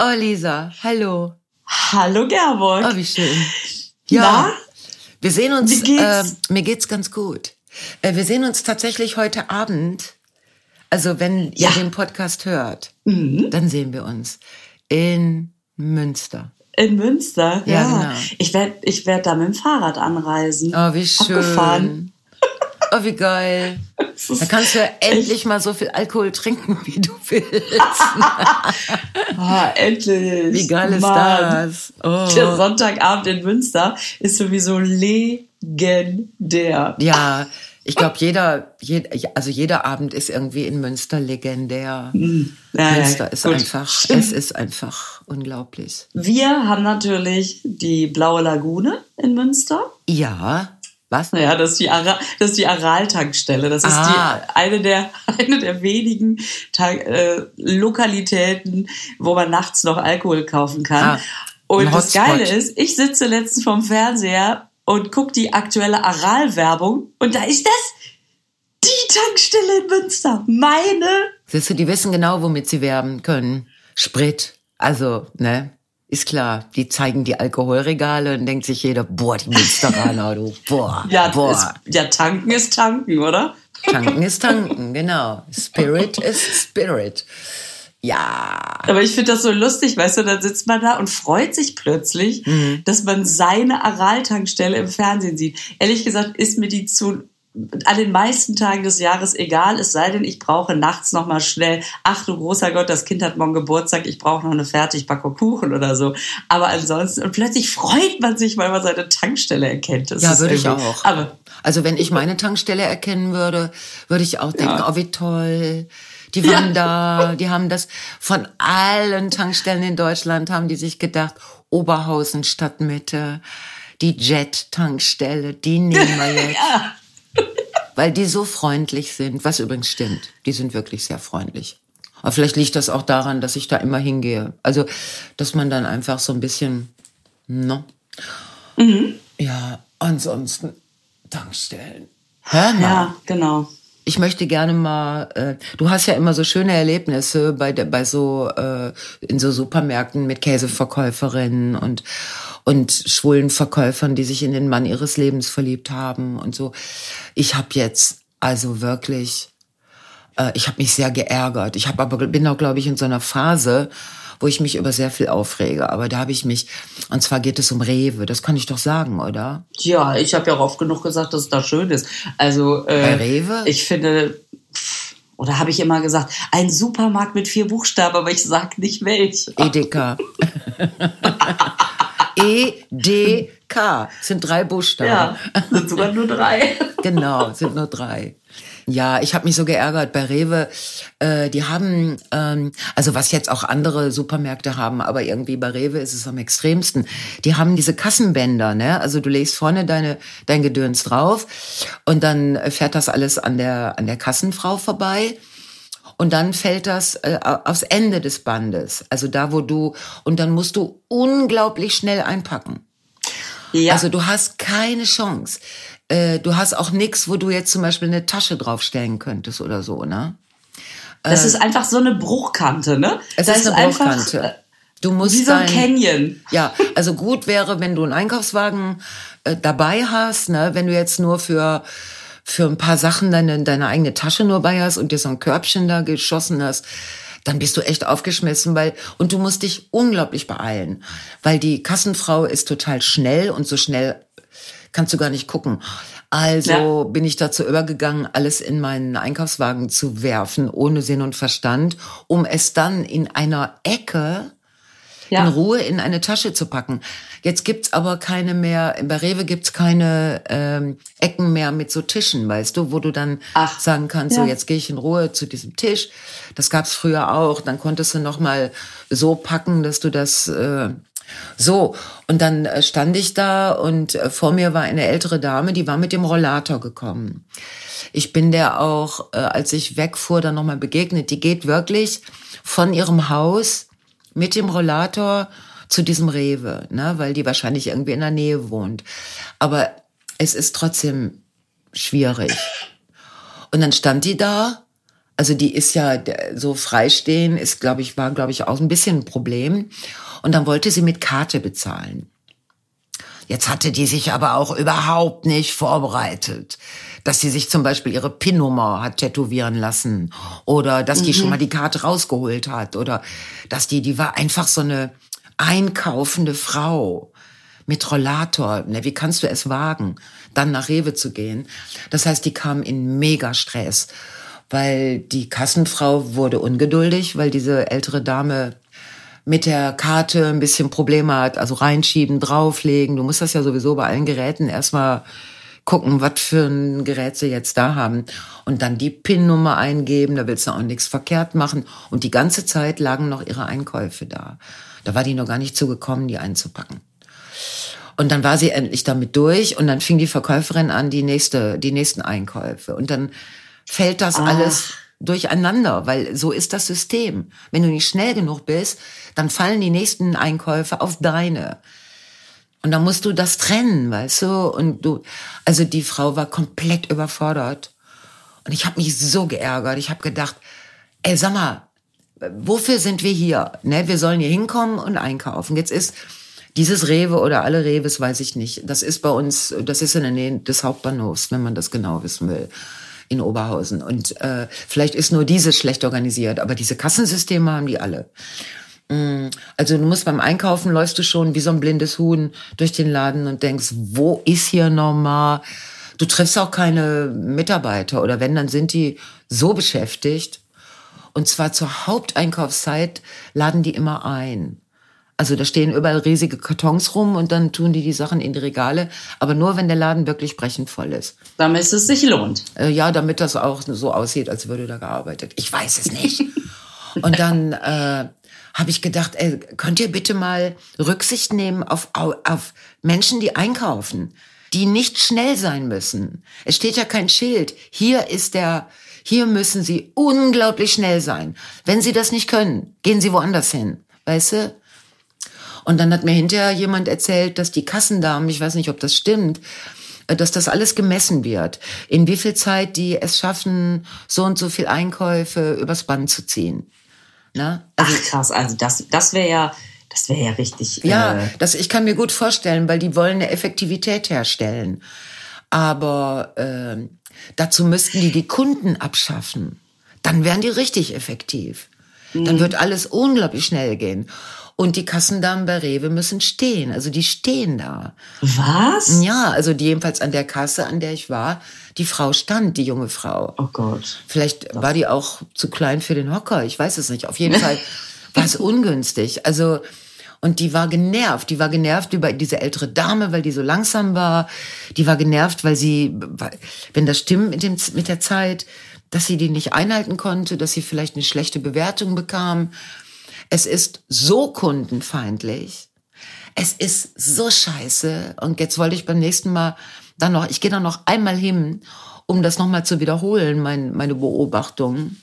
Oh, Lisa, hallo. Hallo, Gerburg. Oh, wie schön. Ja, Na? wir sehen uns. Wie geht's? Äh, mir geht's ganz gut. Äh, wir sehen uns tatsächlich heute Abend. Also, wenn ja. ihr den Podcast hört, mhm. dann sehen wir uns in Münster. In Münster, ja. ja. Genau. Ich werde ich werd da mit dem Fahrrad anreisen. Oh, wie schön. Abgefahren. Oh, wie geil. Da kannst du ja endlich mal so viel Alkohol trinken, wie du willst. oh, endlich. Wie geil ist Mann. das? Oh. Der Sonntagabend in Münster ist sowieso legendär. Ja, ich glaube, jeder, jeder, also jeder Abend ist irgendwie in Münster legendär. Mhm. Ja, Münster ist gut. einfach, es ist einfach unglaublich. Wir haben natürlich die Blaue Lagune in Münster. Ja. Was? Naja, das ist die, Ara das ist die Aral-Tankstelle. Das ist ah. die, eine, der, eine der wenigen Tank äh, Lokalitäten, wo man nachts noch Alkohol kaufen kann. Ah, und das Geile ist, ich sitze letztens vorm Fernseher und gucke die aktuelle Aral-Werbung und da ist das die Tankstelle in Münster. Meine. Siehst du, die wissen genau, womit sie werben können. Sprit. Also, ne? Ist klar, die zeigen die Alkoholregale und denkt sich jeder, boah, die Münsteraner, du, boah, ja, boah. Ist, ja, tanken ist tanken, oder? Tanken ist tanken, genau. Spirit ist Spirit. Ja. Aber ich finde das so lustig, weißt du, dann sitzt man da und freut sich plötzlich, mhm. dass man seine Aral-Tankstelle im Fernsehen sieht. Ehrlich gesagt ist mir die zu an den meisten Tagen des Jahres egal, es sei denn, ich brauche nachts noch mal schnell, ach du großer Gott, das Kind hat morgen Geburtstag, ich brauche noch eine Fertigpackung Kuchen oder so. Aber ansonsten, und plötzlich freut man sich, weil man seine Tankstelle erkennt. Das ja, würde ich auch. Aber, also wenn ich meine Tankstelle erkennen würde, würde ich auch denken, ja. oh wie toll. Die waren ja. da, die haben das von allen Tankstellen in Deutschland haben die sich gedacht, Oberhausen Stadtmitte, die Jet-Tankstelle, die nehmen wir jetzt. ja weil die so freundlich sind, was übrigens stimmt. Die sind wirklich sehr freundlich. Aber vielleicht liegt das auch daran, dass ich da immer hingehe. Also, dass man dann einfach so ein bisschen, ne? Mhm. Ja, ansonsten Tankstellen. Hör mal. Ja, genau. Ich möchte gerne mal, äh, du hast ja immer so schöne Erlebnisse bei, bei so, äh, in so Supermärkten mit Käseverkäuferinnen und, und schwulen Verkäufern, die sich in den Mann ihres Lebens verliebt haben und so. Ich habe jetzt also wirklich, äh, ich habe mich sehr geärgert. Ich habe aber bin auch, glaube ich, in so einer Phase, wo ich mich über sehr viel aufrege. Aber da habe ich mich, und zwar geht es um Rewe. Das kann ich doch sagen, oder? Ja, ich habe ja auch oft genug gesagt, dass es da schön ist. Also äh, bei Rewe. Ich finde. Oder habe ich immer gesagt, ein Supermarkt mit vier Buchstaben, aber ich sag nicht welch. Edeka. E-D-K. Sind drei Buchstaben. Ja, sind sogar nur drei. genau, sind nur drei. Ja, ich habe mich so geärgert bei Rewe. Äh, die haben, ähm, also was jetzt auch andere Supermärkte haben, aber irgendwie bei Rewe ist es am extremsten. Die haben diese Kassenbänder, ne? Also du legst vorne deine dein Gedöns drauf und dann fährt das alles an der an der Kassenfrau vorbei. Und dann fällt das äh, aufs Ende des Bandes, also da, wo du, und dann musst du unglaublich schnell einpacken. Ja. Also du hast keine Chance. Äh, du hast auch nichts, wo du jetzt zum Beispiel eine Tasche draufstellen könntest oder so, ne? Das äh, ist einfach so eine Bruchkante, ne? Es das ist eine Bruchkante. Einfach, du musst wie so ein Canyon. Ja, also gut wäre, wenn du einen Einkaufswagen äh, dabei hast, ne? Wenn du jetzt nur für für ein paar Sachen deine, deine eigene Tasche nur bei hast und dir so ein Körbchen da geschossen hast, dann bist du echt aufgeschmissen, weil, und du musst dich unglaublich beeilen, weil die Kassenfrau ist total schnell und so schnell kannst du gar nicht gucken. Also ja. bin ich dazu übergegangen, alles in meinen Einkaufswagen zu werfen, ohne Sinn und Verstand, um es dann in einer Ecke ja. in Ruhe in eine Tasche zu packen. Jetzt gibt's aber keine mehr, bei Rewe gibt's keine ähm, Ecken mehr mit so Tischen, weißt du, wo du dann Ach, sagen kannst, ja. so jetzt gehe ich in Ruhe zu diesem Tisch. Das gab's früher auch. Dann konntest du noch mal so packen, dass du das äh, so, und dann äh, stand ich da und äh, vor mir war eine ältere Dame, die war mit dem Rollator gekommen. Ich bin der auch, äh, als ich wegfuhr, dann nochmal begegnet. Die geht wirklich von ihrem Haus mit dem Rollator zu diesem Rewe, ne, weil die wahrscheinlich irgendwie in der Nähe wohnt. Aber es ist trotzdem schwierig. Und dann stand die da Also die ist ja so freistehen, ist, glaube ich, war, glaube ich, auch ein bisschen ein Problem. Und dann wollte sie mit Karte bezahlen. Jetzt hatte die sich aber auch überhaupt nicht vorbereitet. Dass sie sich zum Beispiel ihre PIN-Nummer hat tätowieren lassen oder dass die mhm. schon mal die Karte rausgeholt hat oder dass die, die war einfach so eine einkaufende Frau mit Rollator. Ne, wie kannst du es wagen, dann nach Rewe zu gehen? Das heißt, die kam in mega Stress, weil die Kassenfrau wurde ungeduldig, weil diese ältere Dame mit der Karte ein bisschen Probleme hat, also reinschieben, drauflegen. Du musst das ja sowieso bei allen Geräten erstmal gucken, was für ein Gerät sie jetzt da haben und dann die PIN-Nummer eingeben, da willst du auch nichts verkehrt machen und die ganze Zeit lagen noch ihre Einkäufe da. Da war die noch gar nicht zugekommen, die einzupacken. Und dann war sie endlich damit durch und dann fing die Verkäuferin an, die nächste, die nächsten Einkäufe. Und dann fällt das Ach. alles durcheinander, weil so ist das System. Wenn du nicht schnell genug bist, dann fallen die nächsten Einkäufe auf deine. Und dann musst du das trennen, weißt du? Und du, also die Frau war komplett überfordert. Und ich habe mich so geärgert. Ich habe gedacht, ey, sag mal, wofür sind wir hier? Ne, wir sollen hier hinkommen und einkaufen. Jetzt ist dieses Rewe oder alle Reves, weiß ich nicht. Das ist bei uns, das ist in der Nähe des Hauptbahnhofs, wenn man das genau wissen will in Oberhausen. Und äh, vielleicht ist nur dieses schlecht organisiert, aber diese Kassensysteme haben die alle. Mm, also du musst beim Einkaufen läufst du schon wie so ein blindes Huhn durch den Laden und denkst, wo ist hier nochmal? Du triffst auch keine Mitarbeiter oder wenn, dann sind die so beschäftigt. Und zwar zur Haupteinkaufszeit laden die immer ein. Also da stehen überall riesige Kartons rum und dann tun die die Sachen in die Regale, aber nur wenn der Laden wirklich brechend voll ist. Damit es sich lohnt. Äh, ja, damit das auch so aussieht, als würde da gearbeitet. Ich weiß es nicht. und dann äh, habe ich gedacht, ey, könnt ihr bitte mal Rücksicht nehmen auf, auf Menschen, die einkaufen, die nicht schnell sein müssen. Es steht ja kein Schild. Hier ist der, hier müssen sie unglaublich schnell sein. Wenn sie das nicht können, gehen sie woanders hin. Weißt du? Und dann hat mir hinterher jemand erzählt, dass die Kassendamen, ich weiß nicht, ob das stimmt, äh, dass das alles gemessen wird. In wie viel Zeit die es schaffen, so und so viel Einkäufe übers Band zu ziehen. Ne? Also, Ach krass, also das, das wäre ja, das wäre ja richtig. Ja, äh das, ich kann mir gut vorstellen, weil die wollen eine Effektivität herstellen. Aber äh, dazu müssten die die Kunden abschaffen. Dann wären die richtig effektiv. Dann mhm. wird alles unglaublich schnell gehen. Und die Kassendamen bei Rewe müssen stehen. Also die stehen da. Was? Ja, also die jedenfalls an der Kasse, an der ich war, die Frau stand, die junge Frau. Oh Gott. Vielleicht war die auch zu klein für den Hocker. Ich weiß es nicht. Auf jeden Fall war es ungünstig. Also, und die war genervt. Die war genervt über diese ältere Dame, weil die so langsam war. Die war genervt, weil sie, wenn das stimmt mit, dem, mit der Zeit, dass sie die nicht einhalten konnte, dass sie vielleicht eine schlechte Bewertung bekam. Es ist so kundenfeindlich. Es ist so scheiße. Und jetzt wollte ich beim nächsten Mal dann noch, ich gehe dann noch einmal hin, um das nochmal zu wiederholen, mein, meine Beobachtung.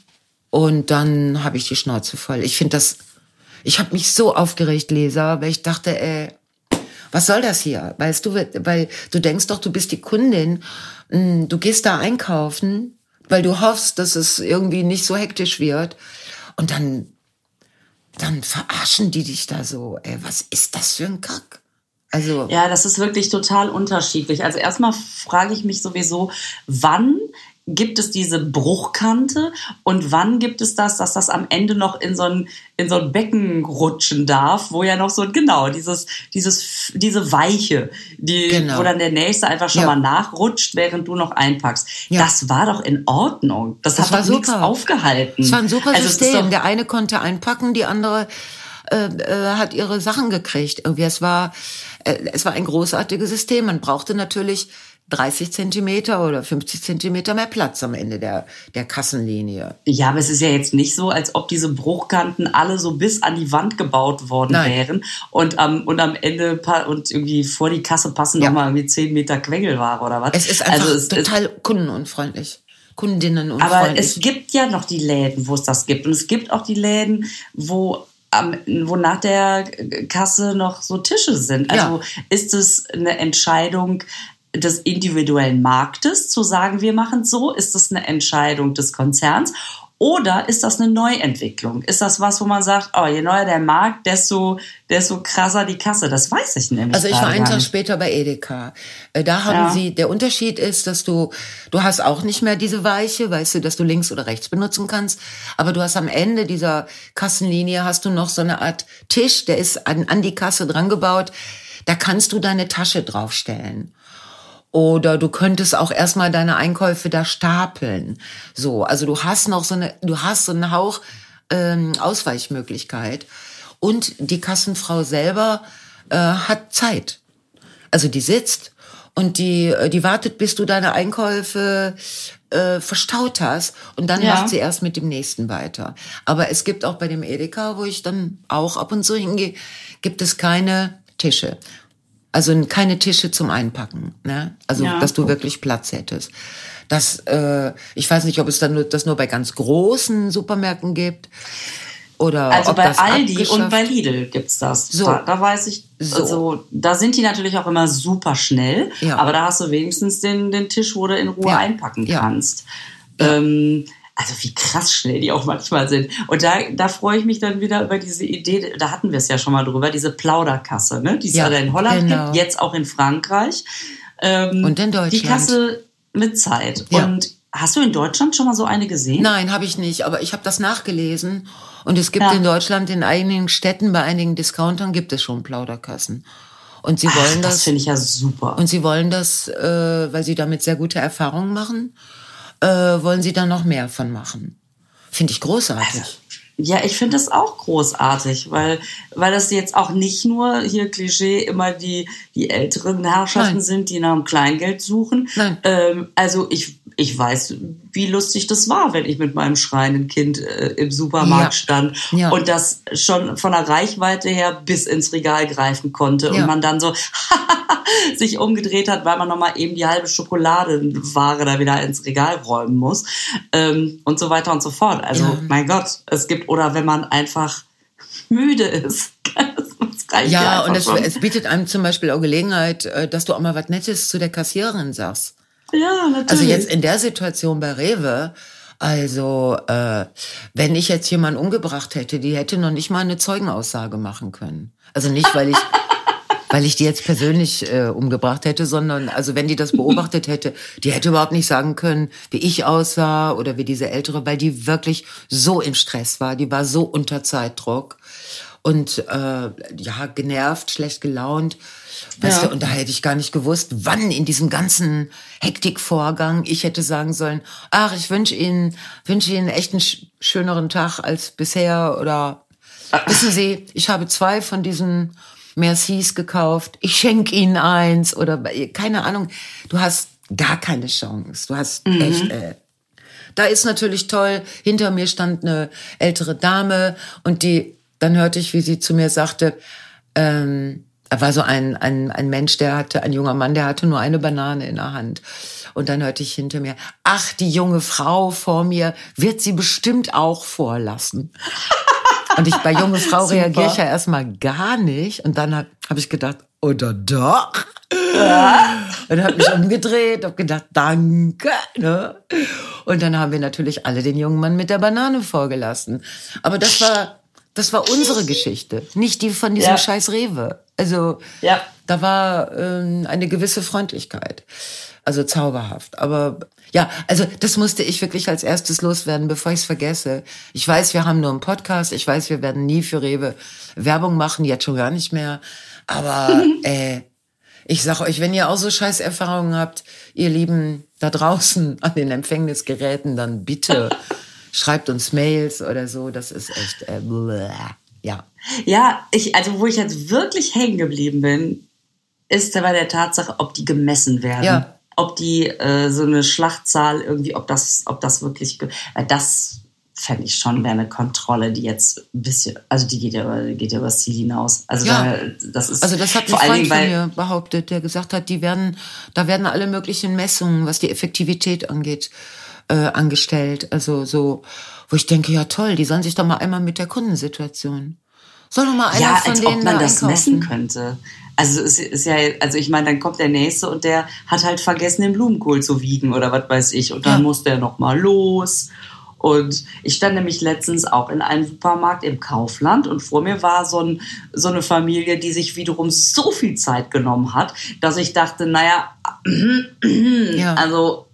Und dann habe ich die Schnauze voll. Ich finde das, ich habe mich so aufgeregt, Leser, weil ich dachte, ey, was soll das hier? Weißt du, weil du denkst doch, du bist die Kundin, hm, du gehst da einkaufen, weil du hoffst, dass es irgendwie nicht so hektisch wird. Und dann dann verarschen die dich da so. Ey, was ist das für ein Kack? Also ja, das ist wirklich total unterschiedlich. Also erstmal frage ich mich sowieso, wann gibt es diese Bruchkante und wann gibt es das, dass das am Ende noch in so ein, in so ein Becken rutschen darf, wo ja noch so, genau, dieses, dieses, diese Weiche, die, genau. wo dann der Nächste einfach schon ja. mal nachrutscht, während du noch einpackst. Ja. Das war doch in Ordnung. Das, das hat doch nichts aufgehalten. Das war ein super also System. Der eine konnte einpacken, die andere äh, äh, hat ihre Sachen gekriegt. Irgendwie, es war, äh, es war ein großartiges System. Man brauchte natürlich 30 Zentimeter oder 50 Zentimeter mehr Platz am Ende der, der Kassenlinie. Ja, aber es ist ja jetzt nicht so, als ob diese Bruchkanten alle so bis an die Wand gebaut worden Nein. wären und am, und am Ende und irgendwie vor die Kasse passen ja. nochmal irgendwie 10 Meter Quengelware oder was. Es ist einfach also es, total es, kundenunfreundlich. Kundinnen und Aber es gibt ja noch die Läden, wo es das gibt. Und es gibt auch die Läden, wo wo nach der Kasse noch so Tische sind. Also ja. ist es eine Entscheidung des individuellen Marktes zu sagen, wir machen es so? Ist das eine Entscheidung des Konzerns? Oder ist das eine Neuentwicklung? Ist das was, wo man sagt, oh, je neuer der Markt, desto, desto krasser die Kasse? Das weiß ich nämlich. Also ich war einen Tag später bei Edeka. Äh, da haben ja. sie, der Unterschied ist, dass du, du hast auch nicht mehr diese Weiche, weißt du, dass du links oder rechts benutzen kannst. Aber du hast am Ende dieser Kassenlinie hast du noch so eine Art Tisch, der ist an, an die Kasse dran gebaut. Da kannst du deine Tasche draufstellen. Oder du könntest auch erstmal deine Einkäufe da stapeln. So, also du hast noch so eine, du hast so einen Hauch ähm, Ausweichmöglichkeit. Und die Kassenfrau selber äh, hat Zeit. Also die sitzt und die, äh, die wartet, bis du deine Einkäufe äh, verstaut hast und dann ja. macht sie erst mit dem nächsten weiter. Aber es gibt auch bei dem Edeka, wo ich dann auch ab und zu hingehe, gibt es keine Tische. Also keine Tische zum Einpacken, ne? Also ja. dass du wirklich Platz hättest. Das, äh, ich weiß nicht, ob es dann nur, das nur bei ganz großen Supermärkten gibt. Oder also bei Aldi und bei Lidl gibt's das. So. Da, da weiß ich, so. also da sind die natürlich auch immer super schnell, ja. aber da hast du wenigstens den, den Tisch, wo du in Ruhe ja. einpacken kannst. Ähm, also wie krass schnell die auch manchmal sind. Und da, da freue ich mich dann wieder über diese Idee, da hatten wir es ja schon mal drüber, diese Plauderkasse, ne? die es ja, in Holland genau. gibt, jetzt auch in Frankreich. Ähm, und in Deutschland. Die Kasse mit Zeit. Ja. Und hast du in Deutschland schon mal so eine gesehen? Nein, habe ich nicht, aber ich habe das nachgelesen. Und es gibt ja. in Deutschland in einigen Städten, bei einigen Discountern gibt es schon Plauderkassen. Und sie wollen Ach, das. Das finde ich ja super. Und sie wollen das, äh, weil sie damit sehr gute Erfahrungen machen äh, wollen sie da noch mehr von machen. Finde ich großartig. Also, ja, ich finde das auch großartig, weil, weil das jetzt auch nicht nur hier Klischee immer die, die älteren Herrschaften Nein. sind, die nach dem Kleingeld suchen. Nein. Ähm, also ich ich weiß, wie lustig das war, wenn ich mit meinem schreienden Kind äh, im Supermarkt ja. stand ja. und das schon von der Reichweite her bis ins Regal greifen konnte ja. und man dann so sich umgedreht hat, weil man nochmal eben die halbe Schokoladenware da wieder ins Regal räumen muss ähm, und so weiter und so fort. Also mein Gott, es gibt, oder wenn man einfach müde ist. ja, und es, es, bietet einem zum Beispiel auch Gelegenheit, äh, dass du auch mal was Nettes zu der Kassiererin sagst. Ja, natürlich. Also jetzt in der Situation bei Rewe, also äh, wenn ich jetzt jemanden umgebracht hätte, die hätte noch nicht mal eine Zeugenaussage machen können. Also nicht, weil ich weil ich die jetzt persönlich äh, umgebracht hätte, sondern also wenn die das beobachtet hätte, die hätte überhaupt nicht sagen können, wie ich aussah oder wie diese ältere, weil die wirklich so im Stress war, die war so unter Zeitdruck und äh, ja genervt, schlecht gelaunt Weißt ja. du, und da hätte ich gar nicht gewusst, wann in diesem ganzen Hektikvorgang ich hätte sagen sollen, ach, ich wünsche Ihnen, wünsche Ihnen echt einen schöneren Tag als bisher oder wissen Sie, ich habe zwei von diesen Mercis gekauft, ich schenke Ihnen eins oder keine Ahnung. Du hast gar keine Chance. Du hast mhm. echt, äh, da ist natürlich toll. Hinter mir stand eine ältere Dame und die, dann hörte ich, wie sie zu mir sagte, ähm, er war so ein, ein, ein Mensch, der hatte, ein junger Mann, der hatte nur eine Banane in der Hand. Und dann hörte ich hinter mir, ach, die junge Frau vor mir wird sie bestimmt auch vorlassen. Und ich bei junge Frau reagiere ich ja erstmal gar nicht. Und dann habe hab ich gedacht, oder doch? Ja. Und habe mich umgedreht, habe gedacht, danke. Ne? Und dann haben wir natürlich alle den jungen Mann mit der Banane vorgelassen. Aber das war, das war unsere Geschichte, nicht die von diesem ja. scheiß Rewe. Also ja. da war ähm, eine gewisse Freundlichkeit. Also zauberhaft. Aber ja, also das musste ich wirklich als erstes loswerden, bevor ich es vergesse. Ich weiß, wir haben nur einen Podcast. Ich weiß, wir werden nie für Rewe Werbung machen, jetzt schon gar nicht mehr. Aber äh, ich sag euch, wenn ihr auch so scheiß Erfahrungen habt, ihr Lieben da draußen an den Empfängnisgeräten, dann bitte schreibt uns Mails oder so. Das ist echt äh, ja. Ja, ich, also wo ich jetzt wirklich hängen geblieben bin, ist bei der Tatsache, ob die gemessen werden. Ja. Ob die äh, so eine Schlachtzahl irgendwie, ob das, ob das wirklich, weil das fände ich schon wäre eine Kontrolle, die jetzt ein bisschen, also die geht ja über, geht ja über das Ziel hinaus. Also ja. da, das ist also das hat ein Freund von mir behauptet, der gesagt hat, die werden, da werden alle möglichen Messungen, was die Effektivität angeht, äh, angestellt. Also so, wo ich denke, ja toll, die sollen sich doch mal einmal mit der Kundensituation. Soll doch mal einer ja, von als denen ob man da das messen könnte. Also es ist ja, also ich meine, dann kommt der nächste und der hat halt vergessen, den Blumenkohl zu wiegen oder was weiß ich. Und dann ja. muss der noch mal los. Und ich stand nämlich letztens auch in einem Supermarkt im Kaufland und vor mir war so, ein, so eine Familie, die sich wiederum so viel Zeit genommen hat, dass ich dachte, naja, ja. also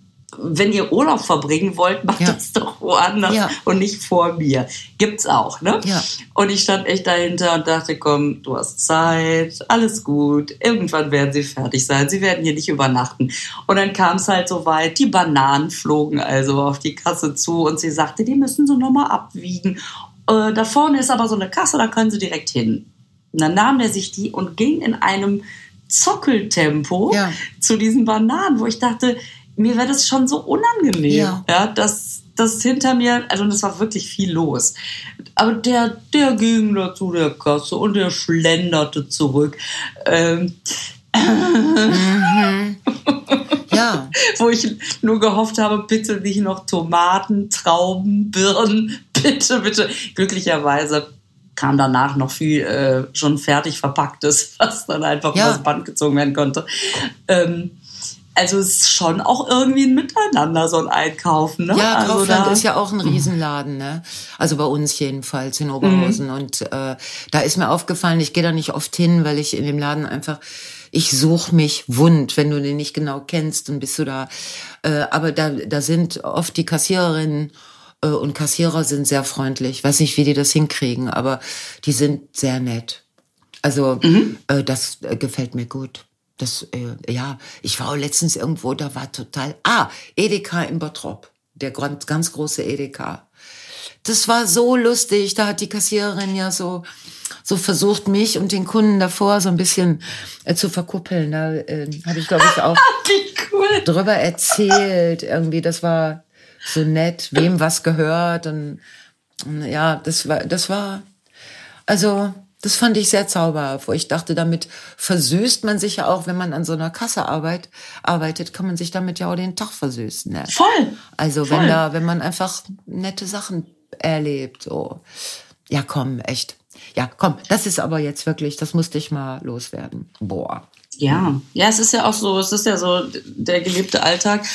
wenn ihr Urlaub verbringen wollt, macht ja. das doch woanders ja. und nicht vor mir. Gibt's auch, ne? Ja. Und ich stand echt dahinter und dachte, komm, du hast Zeit, alles gut. Irgendwann werden sie fertig sein. Sie werden hier nicht übernachten. Und dann kam es halt so weit, die Bananen flogen also auf die Kasse zu und sie sagte, die müssen so nochmal abwiegen. Äh, da vorne ist aber so eine Kasse, da können sie direkt hin. Und dann nahm er sich die und ging in einem Zockeltempo ja. zu diesen Bananen, wo ich dachte, mir wäre das schon so unangenehm, ja. ja, dass das hinter mir, also das war wirklich viel los. Aber der, der ging da zu der Kasse und der schlenderte zurück. Ähm, mhm. Ja. Wo ich nur gehofft habe, bitte nicht noch Tomaten, Trauben, Birnen, bitte, bitte. Glücklicherweise kam danach noch viel äh, schon fertig verpacktes, was dann einfach ja. das Band gezogen werden konnte. Ähm, also es ist schon auch irgendwie ein Miteinander, so ein Einkaufen. Ne? Ja, also Kaufland ist ja auch ein Riesenladen, ne? Also bei uns jedenfalls in Oberhausen. Mhm. Und äh, da ist mir aufgefallen, ich gehe da nicht oft hin, weil ich in dem Laden einfach, ich suche mich wund, wenn du den nicht genau kennst, dann bist du da. Äh, aber da, da sind oft die Kassiererinnen äh, und Kassierer sind sehr freundlich. Weiß nicht, wie die das hinkriegen, aber die sind sehr nett. Also mhm. äh, das äh, gefällt mir gut. Das, äh, ja, ich war auch letztens irgendwo, da war total, ah, Edeka in Bottrop, der ganz, ganz große Edeka. Das war so lustig, da hat die Kassiererin ja so, so versucht, mich und den Kunden davor so ein bisschen äh, zu verkuppeln. Da äh, habe ich, glaube ich, auch cool. drüber erzählt. Irgendwie, das war so nett, wem was gehört. Und, und ja, das war, das war, also das fand ich sehr zauberhaft, wo ich dachte, damit versüßt man sich ja auch, wenn man an so einer Kasse arbeit, arbeitet, kann man sich damit ja auch den Tag versüßen. Ne? Voll. Also Voll. wenn da, wenn man einfach nette Sachen erlebt, so. Ja, komm, echt. Ja, komm, das ist aber jetzt wirklich, das musste ich mal loswerden. Boah. Ja, ja, es ist ja auch so, es ist ja so der gelebte Alltag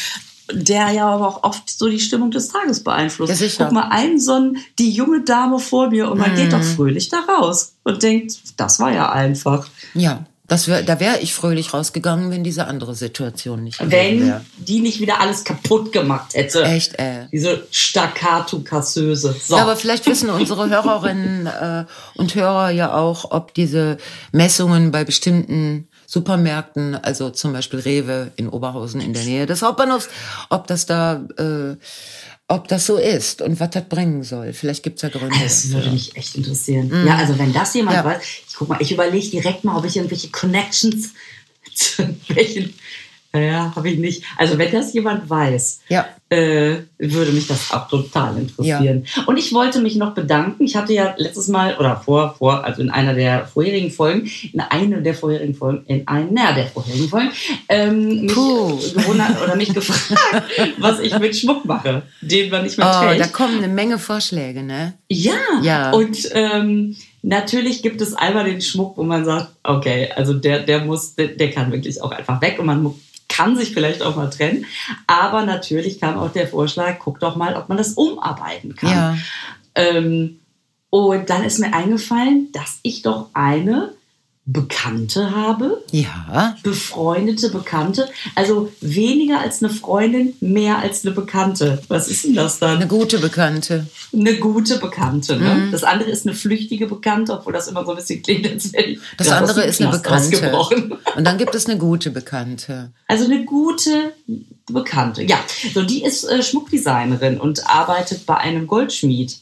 der ja aber auch oft so die Stimmung des Tages beeinflusst. Ja. Guck mal, ein so ein, die junge Dame vor mir und man mm. geht doch mhm. fröhlich da raus und denkt, das war ja einfach. Ja. Das wär, da wäre ich fröhlich rausgegangen, wenn diese andere Situation nicht Wenn wär. die nicht wieder alles kaputt gemacht hätte. Echt, äh. Diese Staccato-Kasseuse. So. Ja, aber vielleicht wissen unsere Hörerinnen äh, und Hörer ja auch, ob diese Messungen bei bestimmten Supermärkten, also zum Beispiel Rewe in Oberhausen in der Nähe des Hauptbahnhofs, ob das da, äh, ob das so ist und was das bringen soll. Vielleicht gibt's ja Gründe. Das würde mich echt interessieren. Mhm. Ja, also wenn das jemand ja. weiß, ich guck mal, ich überlege direkt mal, ob ich irgendwelche Connections zu welchen ja, habe ich nicht. Also wenn das jemand weiß, ja. äh, würde mich das auch total interessieren. Ja. Und ich wollte mich noch bedanken. Ich hatte ja letztes Mal oder vor, vor, also in einer der vorherigen Folgen, in einer der vorherigen Folgen, in einer der vorherigen Folgen, ähm, mich gewundert oder mich gefragt, was ich mit Schmuck mache, den man nicht mehr oh, trägt. Da kommen eine Menge Vorschläge, ne? Ja. ja. Und ähm, Natürlich gibt es einmal den Schmuck, wo man sagt, okay, also der, der muss, der, der kann wirklich auch einfach weg und man kann sich vielleicht auch mal trennen. Aber natürlich kam auch der Vorschlag, guck doch mal, ob man das umarbeiten kann. Ja. Ähm, und dann ist mir eingefallen, dass ich doch eine Bekannte habe. Ja. Befreundete Bekannte. Also weniger als eine Freundin, mehr als eine Bekannte. Was ist denn das dann? Eine gute Bekannte. Eine gute Bekannte. Ne? Mhm. Das andere ist eine flüchtige Bekannte, obwohl das immer so ein bisschen klingt, als wäre ich. Das andere ist eine Bekannte. Und dann gibt es eine gute Bekannte. Also eine gute Bekannte. Ja, so die ist äh, Schmuckdesignerin und arbeitet bei einem Goldschmied.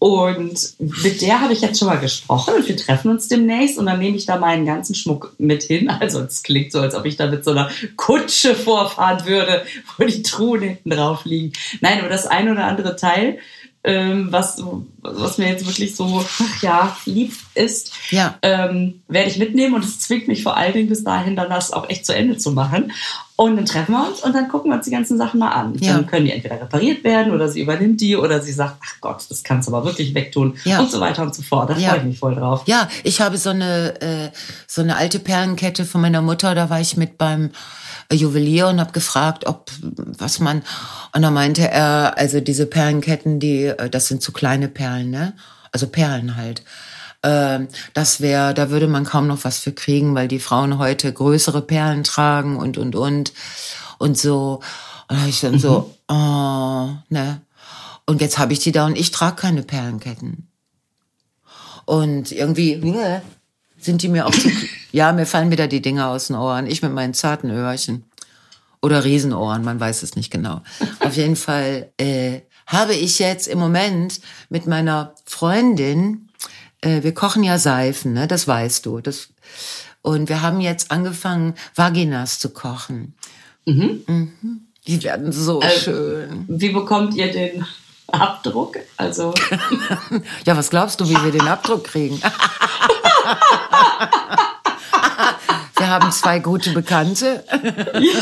Und mit der habe ich jetzt schon mal gesprochen und wir treffen uns demnächst und dann nehme ich da meinen ganzen Schmuck mit hin. Also es klingt so, als ob ich da mit so einer Kutsche vorfahren würde, wo die Truhen hinten drauf liegen. Nein, aber das ein oder andere Teil, ähm, was, was mir jetzt wirklich so ach ja, lieb ist, ja. ähm, werde ich mitnehmen und es zwingt mich vor allen Dingen bis dahin dann das auch echt zu Ende zu machen. Und dann treffen wir uns und dann gucken wir uns die ganzen Sachen mal an. Ja. Dann können die entweder repariert werden oder sie übernimmt die oder sie sagt, ach Gott, das kannst du aber wirklich wegtun ja. und so weiter und so fort. Da ja. freue ich mich voll drauf. Ja, ich habe so eine, äh, so eine alte Perlenkette von meiner Mutter, da war ich mit beim Juwelier und habe gefragt, ob was man und da meinte er, also diese Perlenketten, die äh, das sind zu kleine Perlen, ne? Also Perlen halt. Ähm, das wäre, da würde man kaum noch was für kriegen, weil die Frauen heute größere Perlen tragen und und und und so. Und da ich dann mhm. so, oh, ne. Und jetzt habe ich die da und ich trage keine Perlenketten. Und irgendwie äh, sind die mir auch zu, ja, mir fallen wieder die Dinger aus den Ohren. Ich mit meinen zarten Öhrchen. Oder Riesenohren, man weiß es nicht genau. Auf jeden Fall äh, habe ich jetzt im Moment mit meiner Freundin äh, wir kochen ja Seifen, ne? das weißt du. Das, und wir haben jetzt angefangen, Vaginas zu kochen. Mhm. Mhm. Die werden so äh, schön. Wie bekommt ihr den Abdruck? Also. ja, was glaubst du, wie wir den Abdruck kriegen? Wir haben zwei gute Bekannte. die,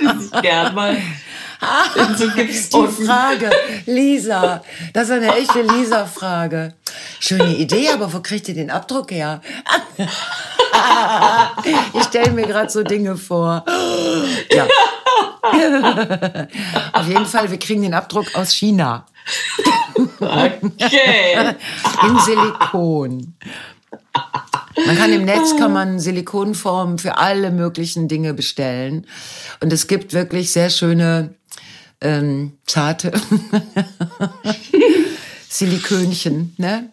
die gern mal so Die Frage, Lisa, das ist eine echte Lisa-Frage. Schöne Idee, aber wo kriegt ihr den Abdruck her? ich stelle mir gerade so Dinge vor. Ja. Auf jeden Fall, wir kriegen den Abdruck aus China. Okay. In Silikon. Man kann im Netz kann man Silikonformen für alle möglichen Dinge bestellen und es gibt wirklich sehr schöne ähm, zarte Silikönchen, ne?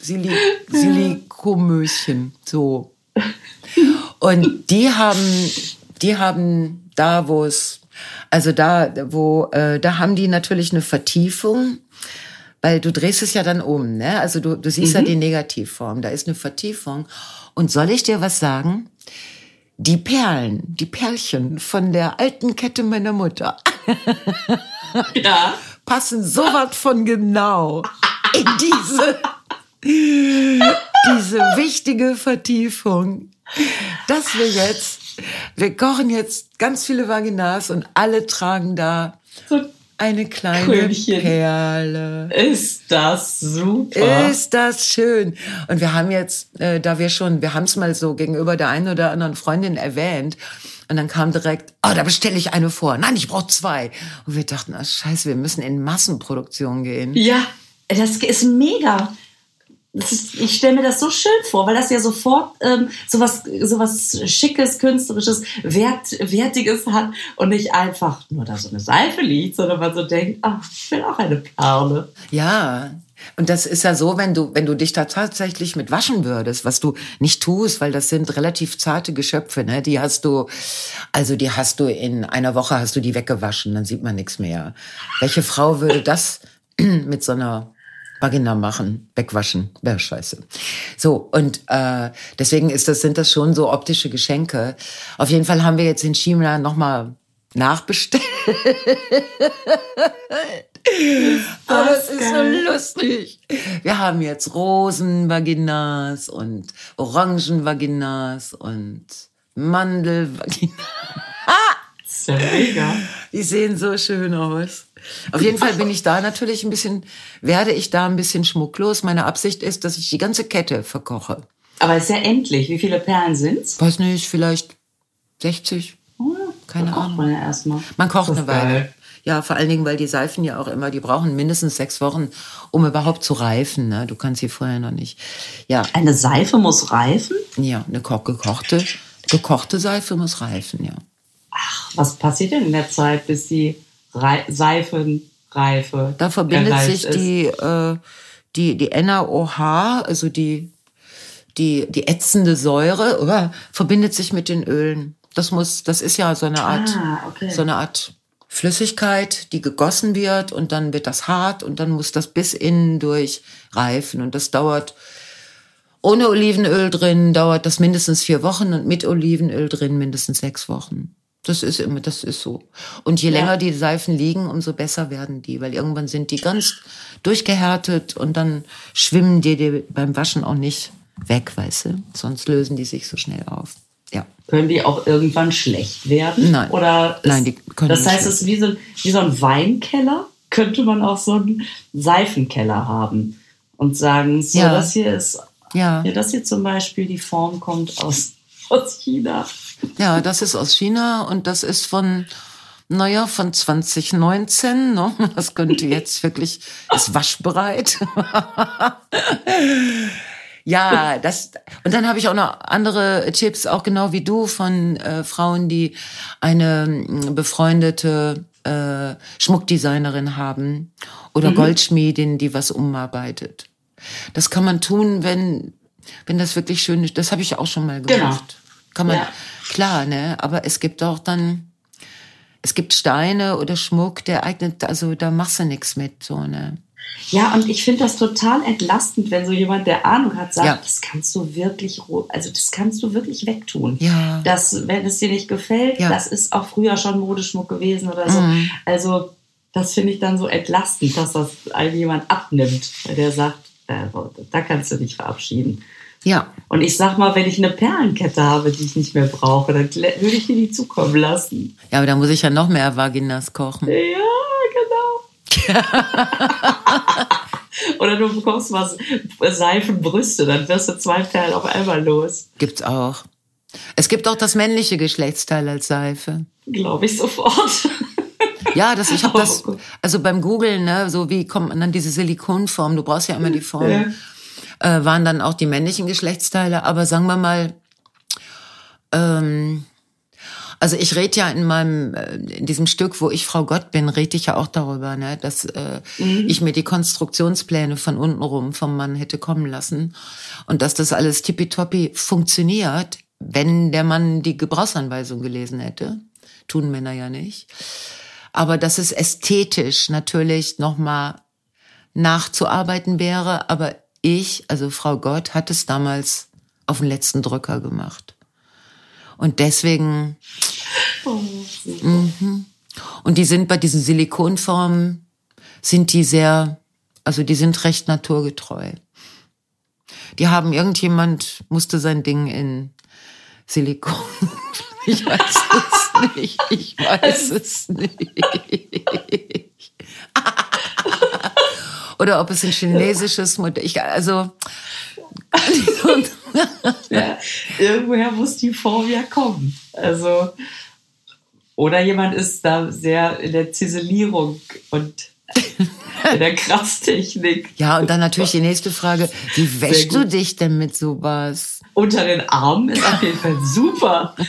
Sili Silikomöschen, so. Und die haben, die haben da, wo es, also da, wo, äh, da haben die natürlich eine Vertiefung, weil du drehst es ja dann um, ne? Also du, du siehst mhm. ja die Negativform, da ist eine Vertiefung. Und soll ich dir was sagen? die Perlen, die Perlchen von der alten Kette meiner Mutter. Ja. Passen so was von genau in diese, diese wichtige Vertiefung, dass wir jetzt, wir kochen jetzt ganz viele Vaginas und alle tragen da so eine kleine Krönchen. Perle. Ist das super. Ist das schön. Und wir haben jetzt, äh, da wir schon, wir haben es mal so gegenüber der einen oder anderen Freundin erwähnt. Und dann kam direkt, oh, da bestelle ich eine vor. Nein, ich brauche zwei. Und wir dachten, oh, scheiße, wir müssen in Massenproduktion gehen. Ja, das ist mega ich stelle mir das so schön vor, weil das ja sofort ähm, sowas, sowas Schickes, Künstlerisches, Wert, Wertiges hat und nicht einfach nur da so eine Seife liegt, sondern man so denkt, ach, ich will auch eine Perle. Ja, und das ist ja so, wenn du, wenn du dich da tatsächlich mit waschen würdest, was du nicht tust, weil das sind relativ zarte Geschöpfe, ne? Die hast du, also die hast du in einer Woche hast du die weggewaschen, dann sieht man nichts mehr. Welche Frau würde das mit so einer Vagina machen, wegwaschen, wäre scheiße. So, und äh, deswegen ist das, sind das schon so optische Geschenke. Auf jeden Fall haben wir jetzt in China nochmal nachbestellt. Aber es ist so lustig. Wir haben jetzt Rosenvaginas und Orangenvaginas und Mandelvaginas. Ist ja mega. Die sehen so schön aus. Auf jeden Fall bin ich da natürlich ein bisschen, werde ich da ein bisschen schmucklos. Meine Absicht ist, dass ich die ganze Kette verkoche. Aber es ist ja endlich. Wie viele Perlen sind's? Weiß nicht, vielleicht 60. Oh, Keine Ahnung. Man ja erstmal. Man kocht eine Weile. Ja, vor allen Dingen, weil die Seifen ja auch immer, die brauchen mindestens sechs Wochen, um überhaupt zu reifen. Ne? Du kannst sie vorher noch nicht. Ja. Eine Seife muss reifen? Ja, eine gekochte, gekochte Seife muss reifen, ja. Ach, was passiert denn in der Zeit, bis die Re Seifenreife. Da verbindet sich die, äh, die, die NaOH, also die, die, die ätzende Säure, oder, verbindet sich mit den Ölen. Das muss, das ist ja so eine Art, ah, okay. so eine Art Flüssigkeit, die gegossen wird und dann wird das hart und dann muss das bis innen durch reifen und das dauert ohne Olivenöl drin dauert das mindestens vier Wochen und mit Olivenöl drin mindestens sechs Wochen. Das ist immer, das ist so. Und je ja. länger die Seifen liegen, umso besser werden die, weil irgendwann sind die ganz durchgehärtet und dann schwimmen die dir beim Waschen auch nicht weg, weißt du? Sonst lösen die sich so schnell auf. Ja. Können die auch irgendwann schlecht werden? Nein. Oder ist, Nein, die können Das heißt, es ist wie so, ein- wie so ein Weinkeller. Könnte man auch so einen Seifenkeller haben und sagen, so, Ja. das hier ist, Ja. ja, das hier zum Beispiel, die Form kommt aus, aus China. Ja, das ist aus China und das ist von, naja, von 2019. Ne? Das könnte jetzt wirklich, ist waschbereit. ja, das, und dann habe ich auch noch andere Tipps, auch genau wie du, von äh, Frauen, die eine mm, befreundete äh, Schmuckdesignerin haben oder Goldschmiedin, die was umarbeitet. Das kann man tun, wenn, wenn das wirklich schön ist. Das habe ich auch schon mal Genau. gemacht. Kann man, Ja. Klar, ne? Aber es gibt auch dann, es gibt Steine oder Schmuck, der eignet, also da machst du nichts mit, so, ne? Ja, und ich finde das total entlastend, wenn so jemand, der Ahnung hat, sagt, Ja. das kannst du wirklich, also das kannst du wirklich wegtun. Ja. Das, wenn es dir nicht gefällt, Ja. das ist auch früher schon Modeschmuck gewesen oder so. Mhm. Also das finde ich dann so entlastend, dass das einem jemand abnimmt, der sagt, äh, da kannst du dich verabschieden. Ja. Und ich sag mal, wenn ich eine Perlenkette habe, die ich nicht mehr brauche, dann würde ich dir die zukommen lassen. Ja, aber da muss ich ja noch mehr Vaginas kochen. Ja, genau. Oder du bekommst was Seifenbrüste, dann wirst du zwei Perlen auf einmal los. Gibt's auch. Es gibt auch das männliche Geschlechtsteil als Seife. Glaube ich sofort. Ja, das, ich habe das, Oh Gott. also beim Googlen, ne, so wie kommt man an diese Silikonform, du brauchst ja immer die Form, Ja. Äh, waren dann auch die männlichen Geschlechtsteile, aber sagen wir mal, ähm, also ich rede ja in meinem, äh, in diesem Stück, wo ich Frau Gott bin, rede ich ja auch darüber, ne, dass äh, ich mir die Konstruktionspläne von unten rum vom Mann hätte kommen lassen und dass das alles tippitoppi funktioniert, wenn der Mann die Gebrauchsanweisung gelesen hätte. Tun Männer ja nicht. Aber dass es ästhetisch natürlich nochmal nachzuarbeiten wäre. Aber ich, also Frau Gott, hat es damals auf den letzten Drücker gemacht. Und deswegen, Oh, und die sind bei diesen Silikonformen, sind die sehr, also die sind recht naturgetreu. Die haben irgendjemand, musste sein Ding in Silikon. Ich weiß es nicht. Ich weiß es nicht. Oder ob es ein chinesisches Modell, ich, also, Ja, irgendwoher muss die Form ja kommen. Also, oder jemand ist da sehr in der Ziselierung und in der Krafttechnik. ja, und dann natürlich die nächste Frage, wie wäschst du dich denn mit sowas? Unter den Armen ist auf jeden Fall super.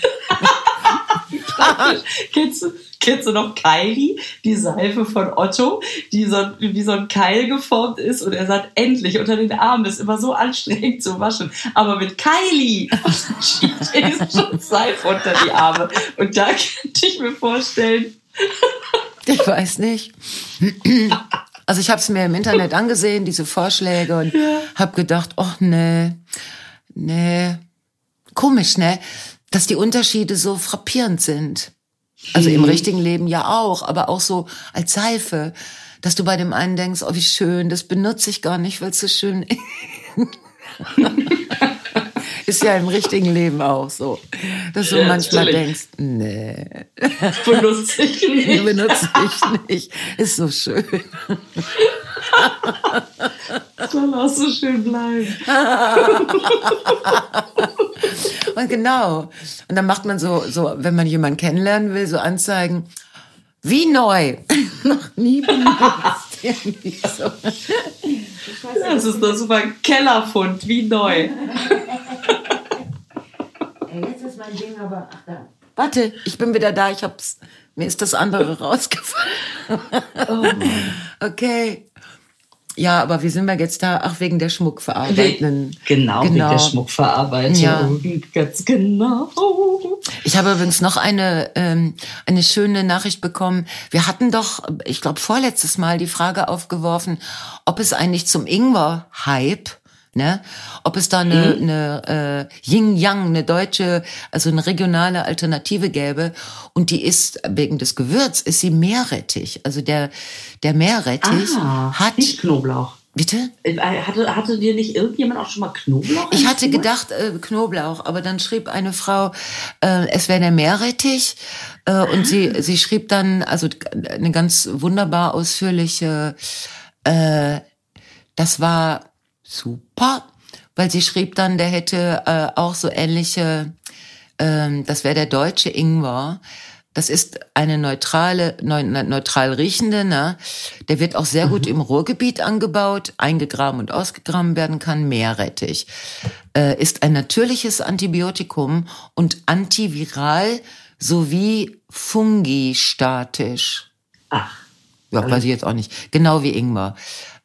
kennst, du, kennst du noch Kylie, die Seife von Otto, die so, wie so ein Keil geformt ist und er sagt, endlich unter den Armen ist immer so anstrengend zu waschen. Aber mit Kylie schiebt er schon Seife unter die Arme. Und da könnte ich mir vorstellen, Ich weiß nicht. Also ich habe es mir im Internet angesehen, diese Vorschläge, und habe gedacht, ach nee, nee, komisch, ne, dass die Unterschiede so frappierend sind. Also im richtigen Leben ja auch, aber auch so als Seife, dass du bei dem einen denkst, oh wie schön, das benutze ich gar nicht, weil es so schön ist ja im richtigen Leben auch so, dass du Ja, manchmal natürlich. denkst, nee. benutze ich nicht. benutze ich nicht. Ist so schön. Soll auch so schön bleiben. Und genau. Und dann macht man so, so, wenn man jemanden kennenlernen will, so Anzeigen, wie neu. Noch nie benutzt. Irgendwie so. Das ist doch super ein Kellerfund, wie neu. Jetzt ist mein Ding aber, ach da. Warte, ich bin wieder da. Ich hab's, mir ist das andere rausgefallen. Okay. Ja, aber wie sind wir jetzt da? Ach, wegen der Schmuckverarbeitenden. Genau, wegen der Schmuckverarbeitung. Ja. Ganz genau. Ich habe übrigens noch eine, ähm, eine schöne Nachricht bekommen. Wir hatten doch, ich glaube, vorletztes Mal die Frage aufgeworfen, ob es eigentlich zum Ingwer-Hype, ne, ob es da eine, eine äh, Yin-Yang, eine deutsche, also eine regionale Alternative gäbe. Und die ist, wegen des Gewürz, ist sie Meerrettich. Also der, der Meerrettich Ah, hat nicht Knoblauch. Bitte? Äh, hatte, hatte dir nicht irgendjemand auch schon mal Knoblauch? Ich hatte gedacht äh, Knoblauch, aber dann schrieb eine Frau, äh, es wäre der Meerrettich. Äh, und sie, sie schrieb dann, also eine ganz wunderbar ausführliche, äh, das war super, weil sie schrieb dann, der hätte äh, auch so ähnliche, äh, das wäre der deutsche Ingwer. Das ist eine neutrale, neutral riechende, ne? Der wird auch sehr gut mhm. im Ruhrgebiet angebaut, eingegraben und ausgegraben werden kann. Meerrettich. Äh, ist ein natürliches Antibiotikum und antiviral sowie fungistatisch. Ach. Ja, weiß ich jetzt auch nicht. Genau wie Ingwer.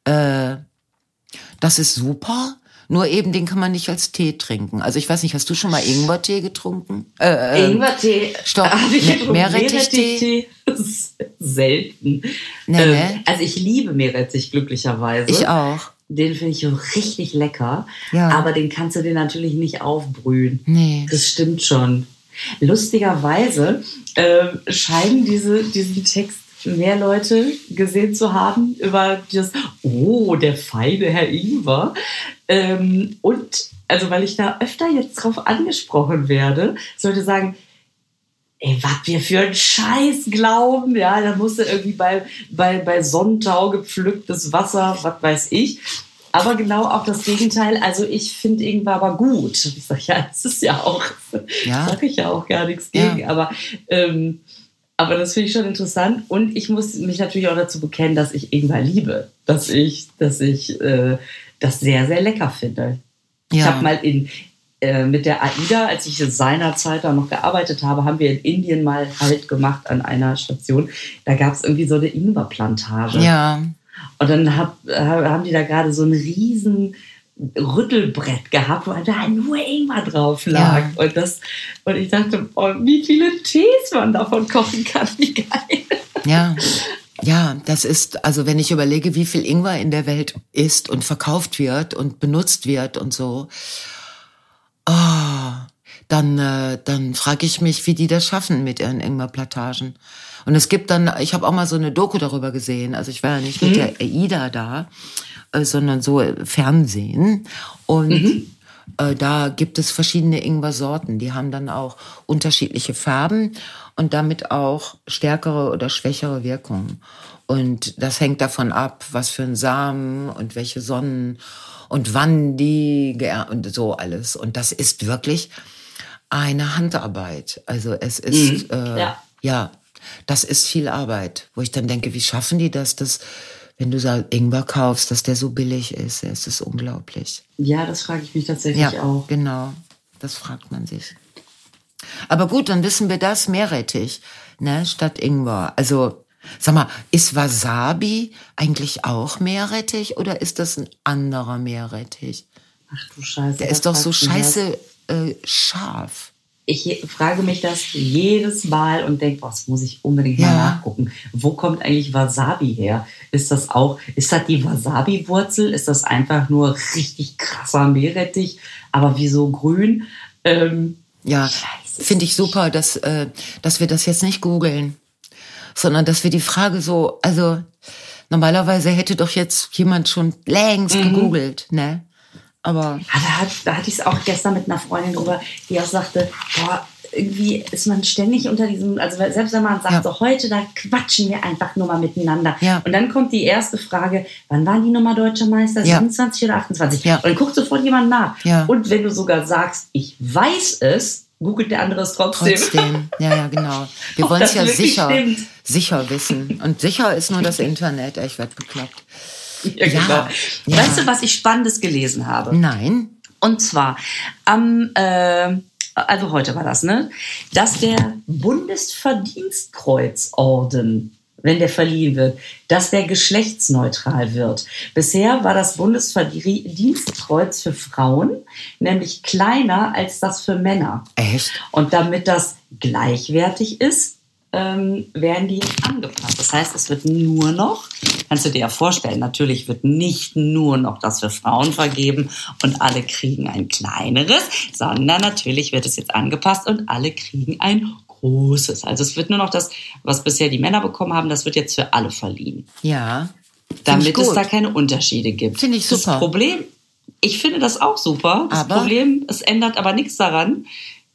Äh, das ist super. Nur eben, den kann man nicht als Tee trinken. Also ich weiß nicht, hast du schon mal Ingwertee getrunken? Äh, äh, Ingwertee. Stopp. Meerrettichtee? Selten. Nee, ähm, nee. Also ich liebe Meerrettich glücklicherweise. Ich auch. Den finde ich richtig lecker. Ja. Aber den kannst du dir natürlich nicht aufbrühen. Nee. Das stimmt schon. Lustigerweise äh, scheinen diese, diesen Text mehr Leute gesehen zu haben über das, oh, der feine Herr Ingwer. Ähm, und also weil ich da öfter jetzt drauf angesprochen werde, sollte sagen, ey, was wir für einen Scheiß glauben, ja, da musste irgendwie bei, bei, bei Sonnentau gepflücktes Wasser, was weiß ich. Aber genau auch das Gegenteil. Also ich finde Ingwer aber gut. Ich sage, ja, das ist ja auch, ja. sage ich ja auch gar nichts gegen. Ja. Aber ähm, aber das finde ich schon interessant. Und ich muss mich natürlich auch dazu bekennen, dass ich Ingwer liebe. Dass ich, dass ich äh, das sehr, sehr lecker finde. Ja. Ich habe mal in, äh, mit der AIDA, als ich seinerzeit da noch gearbeitet habe, haben wir in Indien mal Halt gemacht an einer Station. Da gab es irgendwie so eine Ingwerplantage. Ja. Und dann hab, haben die da gerade so einen riesen Rüttelbrett gehabt, wo da nur Ingwer drauf lag. Ja. Und, das, und ich dachte, oh, wie viele Tees man davon kochen kann, wie geil. Ja. Ja, das ist, also wenn ich überlege, wie viel Ingwer in der Welt ist und verkauft wird und benutzt wird und so, oh, dann, äh, dann frage ich mich, wie die das schaffen mit ihren Ingwerplantagen. Und es gibt dann, ich habe auch mal so eine Doku darüber gesehen, also ich war ja nicht mhm. mit der AIDA da, sondern so Fernsehen. Und mhm. äh, da gibt es verschiedene Ingwer-Sorten. Die haben dann auch unterschiedliche Farben und damit auch stärkere oder schwächere Wirkungen. Und das hängt davon ab, was für ein Samen und welche Sonnen und wann die und so alles. Und das ist wirklich eine Handarbeit. Also es ist mhm. äh, ja. ja, das ist viel Arbeit, wo ich dann denke, wie schaffen die das, das wenn du Ingwer kaufst, dass der so billig ist. Es ist unglaublich. Ja, das frage ich mich tatsächlich ja, auch. Genau, das fragt man sich. Aber gut, dann wissen wir das, Meerrettich, ne, statt Ingwer. Also, sag mal, ist Wasabi eigentlich auch Meerrettich oder ist das ein anderer Meerrettich? Ach du Scheiße. Der ist doch so scheiße äh, scharf ich frage mich das jedes Mal und denke, was muss ich unbedingt ja. mal nachgucken. Wo kommt eigentlich Wasabi her? Ist das auch, ist das die Wasabi-Wurzel? Ist das einfach nur richtig krasser Meerrettich, aber wieso grün? Ähm, ja, finde ich super, dass, äh, dass wir das jetzt nicht googeln, sondern dass wir die Frage so, also normalerweise hätte doch jetzt jemand schon längst mhm. gegoogelt, ne? Aber. Ja, da, hat, da hatte ich es auch gestern mit einer Freundin drüber, die auch sagte, boah, irgendwie ist man ständig unter diesem, also selbst wenn man sagt, ja. so heute, da quatschen wir einfach nur mal miteinander. Ja. Und dann kommt die erste Frage, wann waren die Nummer Deutscher Meister? Ja. 27 oder 28? Ja. Und dann guckt sofort jemand nach. Und wenn du sogar sagst, ich weiß es, googelt der andere es trotzdem. Trotzdem, ja, ja, genau. Wir wollen es ja sicher, sicher wissen. Und sicher ist nur das Internet. Ich werde bekloppt. Ja, genau. Ja. Weißt du, was ich Spannendes gelesen habe? Nein. Und zwar am, äh, also heute war das, ne? Dass der Bundesverdienstkreuzorden wenn der verliehen wird, dass der geschlechtsneutral wird. Bisher war das Bundesverdienstkreuz für Frauen nämlich kleiner als das für Männer. Echt? Und damit das gleichwertig ist, ähm, werden die jetzt angepasst. Das heißt, es wird nur noch, kannst du dir ja vorstellen, natürlich wird nicht nur noch das für Frauen vergeben und alle kriegen ein kleineres, sondern natürlich wird es jetzt angepasst und alle kriegen ein großes. Also es wird nur noch das, was bisher die Männer bekommen haben, das wird jetzt für alle verliehen. Ja. damit es da keine Unterschiede gibt. Finde ich super. Das Problem, ich finde das auch super. Das Aber- Problem, es ändert aber nichts daran,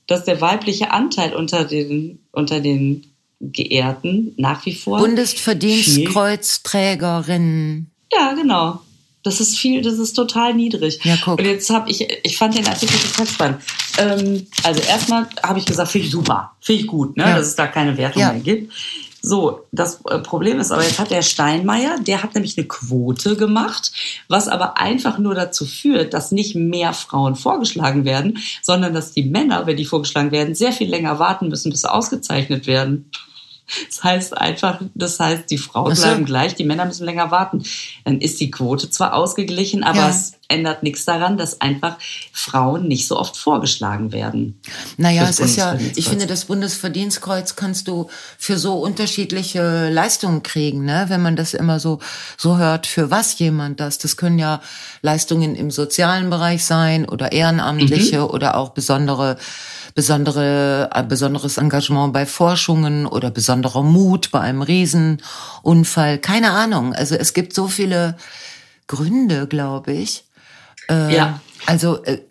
dass der weibliche Anteil unter den, unter den Geehrten nach wie vor. Bundesverdienstkreuzträgerin. Ja, genau. Das ist viel, das ist total niedrig. Ja, guck. Und jetzt habe ich, ich fand den Artikel total spannend. Ähm, also erstmal habe ich gesagt, finde ich super, finde ich gut, ne, Ja. dass es da keine Wertung Ja. mehr gibt. So, das äh, Problem ist aber, jetzt hat der Steinmeier, der hat nämlich eine Quote gemacht, was aber einfach nur dazu führt, dass nicht mehr Frauen vorgeschlagen werden, sondern dass die Männer, wenn die vorgeschlagen werden, sehr viel länger warten müssen, bis sie ausgezeichnet werden. Das heißt einfach, das heißt, die Frauen so. bleiben gleich, die Männer müssen länger warten. Dann ist die Quote zwar ausgeglichen, aber Ja. es ändert nichts daran, dass einfach Frauen nicht so oft vorgeschlagen werden. Naja, es ist ja, ich finde, das Bundesverdienstkreuz kannst du für so unterschiedliche Leistungen kriegen, ne? Wenn man das immer so, so hört, für was jemand das. Das können ja Leistungen im sozialen Bereich sein oder ehrenamtliche oder auch besondere, besondere, äh, besonderes Engagement bei Forschungen oder besonderer Mut bei einem Riesenunfall. Keine Ahnung. Also es gibt so viele Gründe, glaube ich. Äh, Ja. Also äh,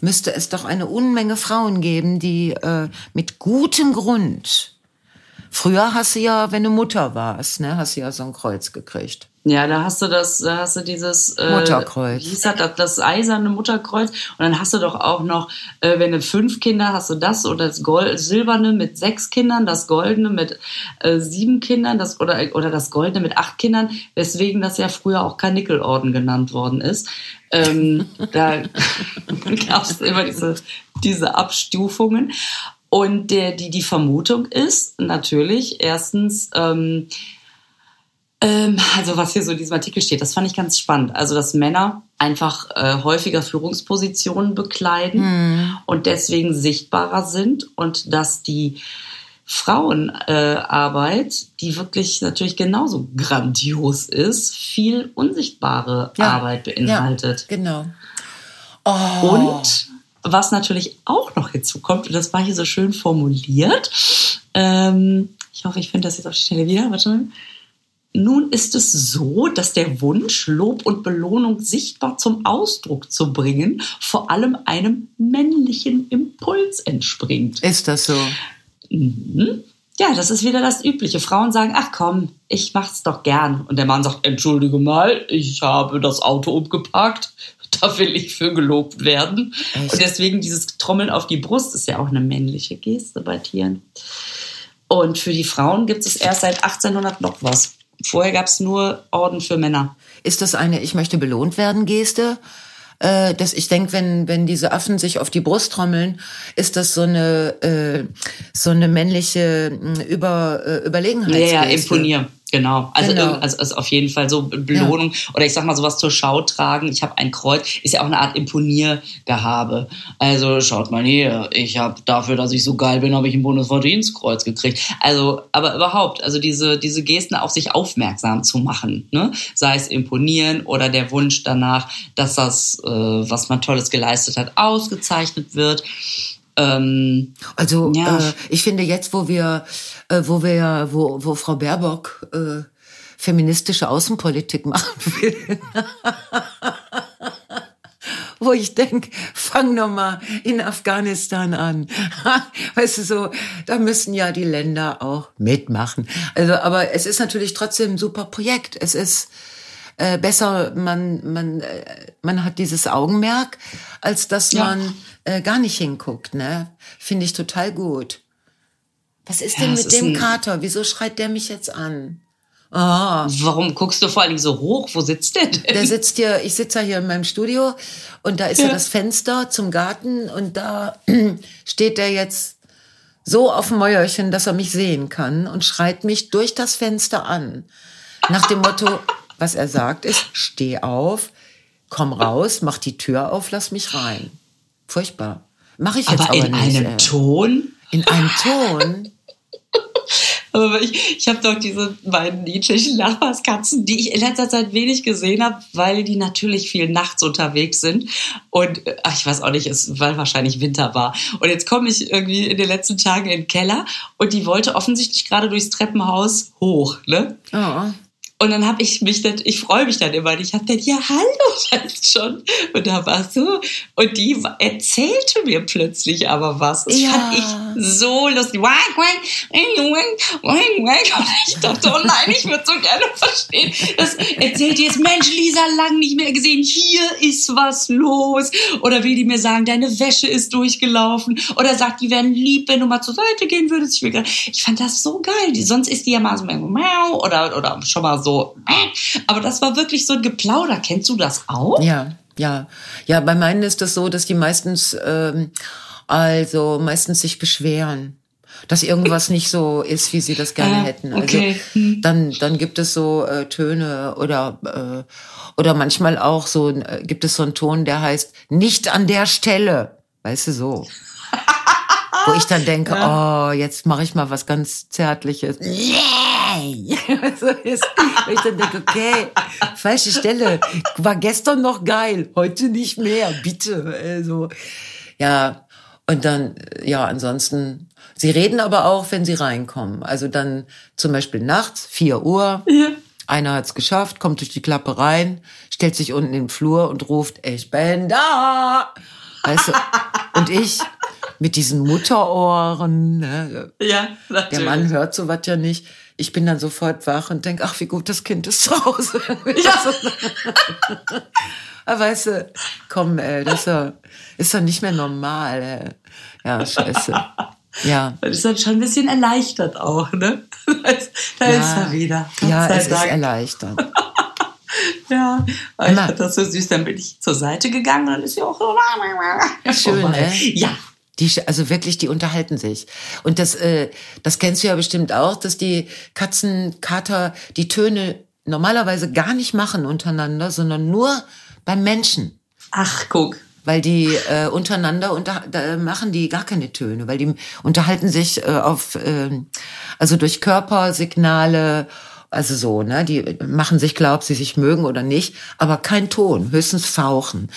müsste es doch eine Unmenge Frauen geben, die äh, mit gutem Grund. Früher hast du ja, wenn du Mutter warst, ne, hast du ja so ein Kreuz gekriegt. Ja, da hast du das, da hast du dieses äh, Mutterkreuz. Hieß das, das, das eiserne Mutterkreuz. Und dann hast du doch auch noch, äh, wenn du fünf Kinder hast du das oder das Gold, silberne mit sechs Kindern, das goldene mit äh, sieben Kindern, das oder oder das goldene mit acht Kindern, weswegen das ja früher auch Karnickelorden genannt worden ist. Ähm, da gab es immer diese diese Abstufungen. Und der, die, die Vermutung ist natürlich erstens, ähm, also was hier so in diesem Artikel steht, das fand ich ganz spannend. Also dass Männer einfach äh, häufiger Führungspositionen bekleiden und deswegen sichtbarer sind und dass die Frauenarbeit, äh, die wirklich natürlich genauso grandios ist, viel unsichtbare Ja. Arbeit beinhaltet. Ja, genau. Oh. Und was natürlich auch noch hinzukommt, und das war hier so schön formuliert, ähm, ich hoffe, ich finde das jetzt auf die Stelle wieder, warte mal. Nun ist es so, dass der Wunsch, Lob und Belohnung sichtbar zum Ausdruck zu bringen, vor allem einem männlichen Impuls entspringt. Ist das so? Mhm. Ja, das ist wieder das Übliche. Frauen sagen, ach komm, ich mach's doch gern. Und der Mann sagt, entschuldige mal, ich habe das Auto umgeparkt. Da will ich für gelobt werden. Echt? Und deswegen dieses Trommeln auf die Brust ist ja auch eine männliche Geste bei Tieren. Und für die Frauen gibt es erst seit 1800 noch was. Vorher gab es nur Orden für Männer. Ist das eine Ich möchte belohnt werden Geste? Äh, dass ich denke, wenn, wenn diese Affen sich auf die Brust trommeln, ist das so eine, äh, so eine männliche mh, Über, äh, Ja, Überlegenheitsgeste. ja, imponieren. Genau. Also, Genau. irgend- also, also auf jeden Fall so Belohnung. Oder ich sag mal sowas zur Schau tragen. Ich habe ein Kreuz. Ist ja auch eine Art Imponiergehabe. Also schaut mal hier. Ich habe dafür, dass ich so geil bin, habe ich ein Bundesverdienstkreuz gekriegt. Also, aber überhaupt, also diese, diese Gesten auf sich aufmerksam zu machen. Ne? Sei es imponieren oder der Wunsch danach, dass das, äh, was man Tolles geleistet hat, ausgezeichnet wird. Ähm, Also Ja. äh, ich finde jetzt, wo wir, äh, wo wir, wo, wo Frau Baerbock äh, feministische Außenpolitik machen will, wo ich denk, fang noch mal in Afghanistan an. weißt du so, da müssen ja die Länder auch mitmachen. Also, aber es ist natürlich trotzdem ein super Projekt. Es ist äh, besser, man, man, äh, man hat dieses Augenmerk, als dass Ja. man äh, gar nicht hinguckt. Ne? Finde ich total gut. Was ist Ja, denn mit ist dem Kater? Wieso schreit der mich jetzt an? Ah, warum guckst du vor Dingen so hoch? Wo sitzt der denn? der sitzt hier, ich sitze ja hier in meinem Studio und da ist ja, Ja. das Fenster zum Garten und da steht der jetzt so auf dem Mäuerchen, dass er mich sehen kann und schreit mich durch das Fenster an. Nach dem Motto, was er sagt ist, steh auf, komm raus, mach die Tür auf, lass mich rein. Furchtbar. Mache ich jetzt aber aber, in nicht. einem ey. Ton. In einem Ton. Aber ich, ich habe doch diese beiden niedlichen Nachbarskatzen, die ich in letzter Zeit wenig gesehen habe, weil die natürlich viel nachts unterwegs sind. Und äh, ach, ich weiß auch nicht, es, weil wahrscheinlich Winter war. Und jetzt komme ich irgendwie in den letzten Tagen in den Keller und die wollte offensichtlich gerade durchs Treppenhaus hoch. Ne? Ja. Und dann habe ich mich, dann, ich freue mich dann immer. Ich habe dann, ja, hallo, jetzt schon. Und da war so. Und die erzählte mir plötzlich aber was. Das ja. fand ich so lustig. Und ich dachte, oh nein, ich würde so gerne verstehen. Das erzählt jetzt, Mensch, Lisa, lang nicht mehr gesehen. Hier ist was los. Oder will die mir sagen, deine Wäsche ist durchgelaufen. Oder sagt, die wären lieb, wenn du mal zur Seite gehen würdest. Ich, will ich fand das so geil. Sonst ist die ja mal so, oder, oder schon mal so so. Aber das war wirklich so ein Geplauder. Kennst du das auch? Ja, ja. Ja, bei meinen ist das so, dass die meistens, ähm, also meistens sich beschweren dass irgendwas nicht so ist, wie sie das gerne ah, hätten. Also okay. Hm. dann dann gibt es so äh, Töne oder äh, oder manchmal auch so äh, gibt es so einen Ton, der heißt nicht an der Stelle, weißt du so. Wo ich dann denke, ja. oh, jetzt mache ich mal was ganz zärtliches. Yeah! so ist, ich dann denke, okay, falsche Stelle. War gestern noch geil, heute nicht mehr, bitte. Also, ja, und dann, ja, ansonsten, sie reden aber auch, wenn sie reinkommen. Also dann zum Beispiel nachts, 4 Uhr. Ja. Einer hat's geschafft, kommt durch die Klappe rein, stellt sich unten in den Flur und ruft, ich bin da. Weißt du? Und ich mit diesen Mutterohren. Ne? Ja, natürlich. Der Mann hört sowas ja nicht ich bin dann sofort wach und denke, ach, wie gut das Kind ist zu Hause. Ja. Aber weißt du, komm, ey, das ist doch, ist doch nicht mehr normal. Ey. Ja, scheiße. Ja. Das ist dann schon ein bisschen erleichtert auch, ne? Da ist ja. er wieder. Gott ja, es Dank. ist erleichtert. ja, ich fand das so süß. Dann bin ich zur Seite gegangen und dann ist sie auch so. Schön, ne? Ja, die, also wirklich, die unterhalten sich. Und das, äh, das kennst du ja bestimmt auch, dass die Katzenkater die Töne normalerweise gar nicht machen untereinander, sondern nur beim Menschen. Ach, guck. Weil die äh, untereinander unter, da machen die gar keine Töne, weil die unterhalten sich äh, auf, äh, also durch Körpersignale, also so, ne? Die machen sich klar, ob sie sich mögen oder nicht, aber kein Ton, höchstens Fauchen.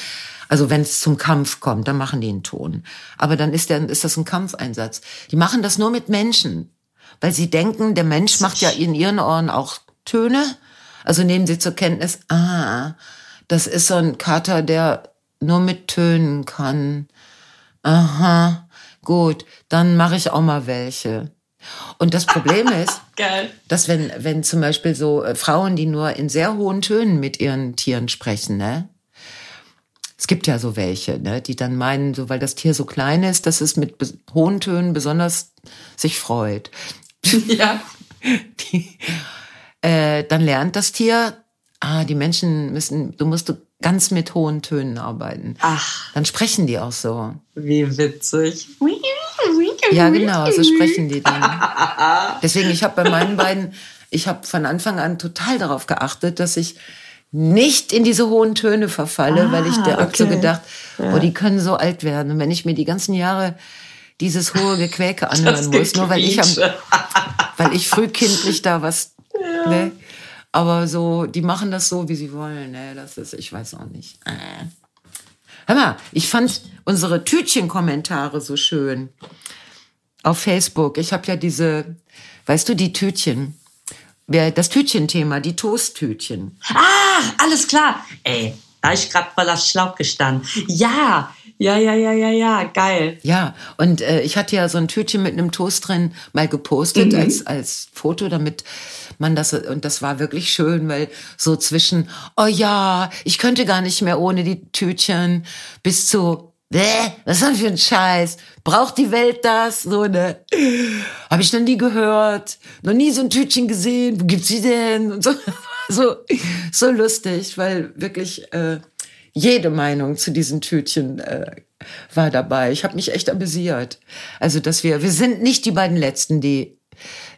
Also wenn es zum Kampf kommt, dann machen die einen Ton. Aber dann ist, der, ist das ein Kampfeinsatz. Die machen das nur mit Menschen, weil sie denken, der Mensch macht ja in ihren Ohren auch Töne. Also nehmen sie zur Kenntnis, ah, das ist so ein Kater, der nur mit Tönen kann. Aha, gut, dann mache ich auch mal welche. Und das Problem ist, Geil. dass wenn, wenn zum Beispiel so äh, Frauen, die nur in sehr hohen Tönen mit ihren Tieren sprechen, ne, es gibt ja so welche, ne, die dann meinen, so weil das Tier so klein ist, dass es mit hohen Tönen besonders sich freut. Ja. Die, äh, dann lernt das Tier, ah, die Menschen müssen, du musst ganz mit hohen Tönen arbeiten. Ach. Dann sprechen die auch so. Wie witzig. Ja, genau, so sprechen die dann. Deswegen, ich habe bei meinen beiden, ich habe von Anfang an total darauf geachtet, dass ich nicht in diese hohen Töne verfalle, ah, weil ich der okay. so gedacht, ja. oh, die können so alt werden. Und wenn ich mir die ganzen Jahre dieses hohe Gequäke anhören muss, nur weil ich, am, weil ich frühkindlich da was, ja. ne? Aber so, die machen das so, wie sie wollen, ne? Das ist, ich weiß auch nicht. Äh. Hör mal, ich fand unsere Tütchen-Kommentare so schön. Auf Facebook. Ich habe ja diese, weißt du, die Tütchen das Tütchenthema, die Toasttütchen. Ah, alles klar. Ey, da ich gerade mal das Schlauch gestanden. Ja, ja, ja, ja, ja, ja, geil. Ja, und äh, ich hatte ja so ein Tütchen mit einem Toast drin mal gepostet mhm. als, als Foto, damit man das, und das war wirklich schön, weil so zwischen, oh ja, ich könnte gar nicht mehr ohne die Tütchen, bis zu, Bäh, was ist das für ein Scheiß? Braucht die Welt das? So, ne? Habe ich noch nie gehört. Noch nie so ein Tütchen gesehen. Wo gibt's sie denn? Und so, so, so lustig, weil wirklich äh, jede Meinung zu diesen Tütchen äh, war dabei. Ich habe mich echt amüsiert. Also, dass wir, wir sind nicht die beiden Letzten, die,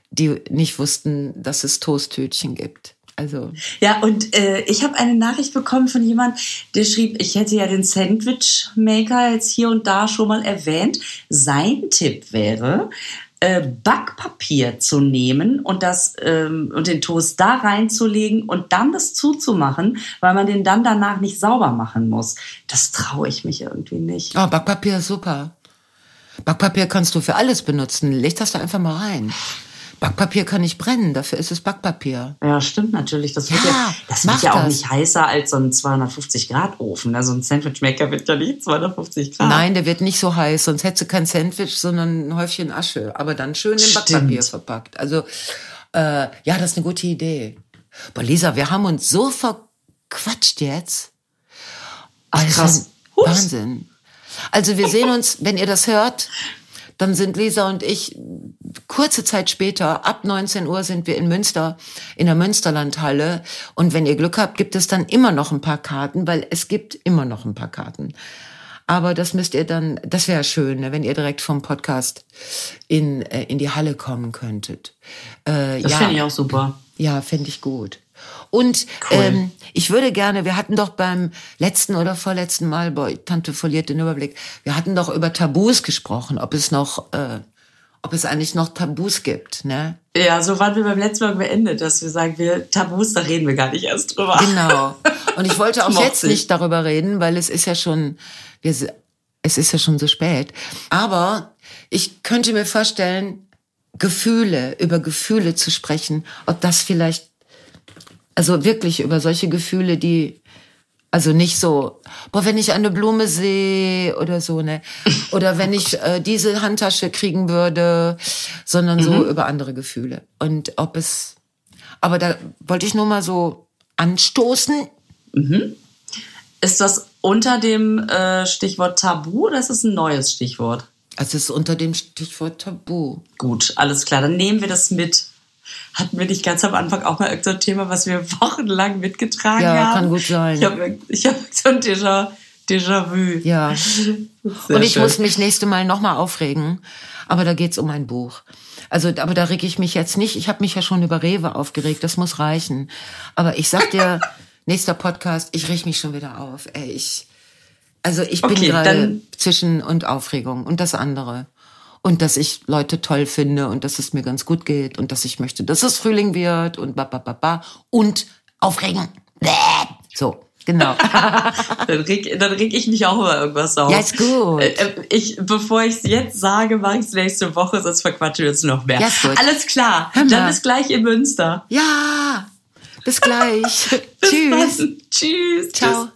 die nicht wussten, dass es Toasttütchen gibt. Also. Ja, und äh, ich habe eine Nachricht bekommen von jemand, der schrieb, ich hätte ja den Sandwich Maker jetzt hier und da schon mal erwähnt. Sein Tipp wäre, äh, Backpapier zu nehmen und das ähm, und den Toast da reinzulegen und dann das zuzumachen, weil man den dann danach nicht sauber machen muss. Das traue ich mich irgendwie nicht. Oh, Backpapier ist super. Backpapier kannst du für alles benutzen. Leg das da einfach mal rein. Backpapier kann nicht brennen, dafür ist es Backpapier. Ja, stimmt natürlich. Das wird ja, Ja, das wird ja auch das. nicht heißer als so ein 250 Grad Ofen. Also ein Sandwichmaker wird ja nicht 250 Grad. Nein, der wird nicht so heiß, sonst hättest du kein Sandwich, sondern ein Häufchen Asche. Aber dann schön in. Backpapier verpackt. Also, äh, ja, das ist eine gute Idee. Boah, Lisa, wir haben uns so verquatscht jetzt. Ach, ist krass. Wahnsinn. Also wir sehen uns, wenn ihr das hört, dann sind Lisa und ich kurze Zeit später, ab 19 Uhr sind wir in Münster, in der Münsterlandhalle. Und wenn ihr Glück habt, gibt es dann immer noch ein paar Karten, weil es gibt immer noch ein paar Karten. Aber das müsst ihr dann, das wäre schön, ne, wenn ihr direkt vom Podcast in, äh, in die Halle kommen könntet. Äh, Das ja. finde ich auch super. Ja, fände ich gut. Und Cool. ähm, ich würde gerne, wir hatten doch beim letzten oder vorletzten Mal, boah, Tante verliert den Überblick, wir hatten doch über Tabus gesprochen, ob es noch, äh, ob es eigentlich noch Tabus gibt, ne? Ja, so waren wir beim letzten Mal beendet, dass wir sagen, wir Tabus, da reden wir gar nicht erst drüber. Genau. Und ich wollte auch jetzt ich. nicht darüber reden, weil es ist ja schon, wir, es ist ja schon so spät. Aber ich könnte mir vorstellen, Gefühle, über Gefühle zu sprechen, ob das vielleicht, also wirklich über solche Gefühle, die, also nicht so, boah, wenn ich eine Blume sehe oder so, ne? Oder wenn ich äh, diese Handtasche kriegen würde, sondern so über andere Gefühle. Und ob es, aber da wollte ich nur mal so anstoßen. Ist das unter dem äh, Stichwort Tabu oder ist es ein neues Stichwort? Es ist unter dem Stichwort Tabu. Gut, alles klar, dann nehmen wir das mit. Hatten wir nicht ganz am Anfang auch mal irgendein Thema, was wir wochenlang mitgetragen Ja, haben? kann gut sein. Ich habe ich hab so ein Déjà- Déjà-vu. Ja. Sehr Und ich schön. muss mich nächste Mal nochmal aufregen. Aber da geht's um ein Buch. Also, aber da reg ich mich jetzt nicht. Ich habe mich ja schon über Rewe aufgeregt. Das muss reichen. Aber ich sag dir, nächster Podcast, ich reg mich schon wieder auf. Ey, ich, also ich bin Okay, gerade dann- zwischen und Aufregung und das andere. Und dass ich Leute toll finde und dass es mir ganz gut geht und dass ich möchte, dass es Frühling wird und ba, ba, ba, ba. Und aufregen. Bäh. So, genau. Dann reg, dann reg ich mich auch über irgendwas auf. Ja, ist gut. Äh, äh, Ich, bevor ich es jetzt sage, mache ich es nächste Woche, sonst verquatschen wir es noch mehr. Ja, ist gut. Alles klar. Dann bis gleich in Münster. ja, bis gleich. Bis Tschüss. dann. Tschüss. Ciao. Tschüss.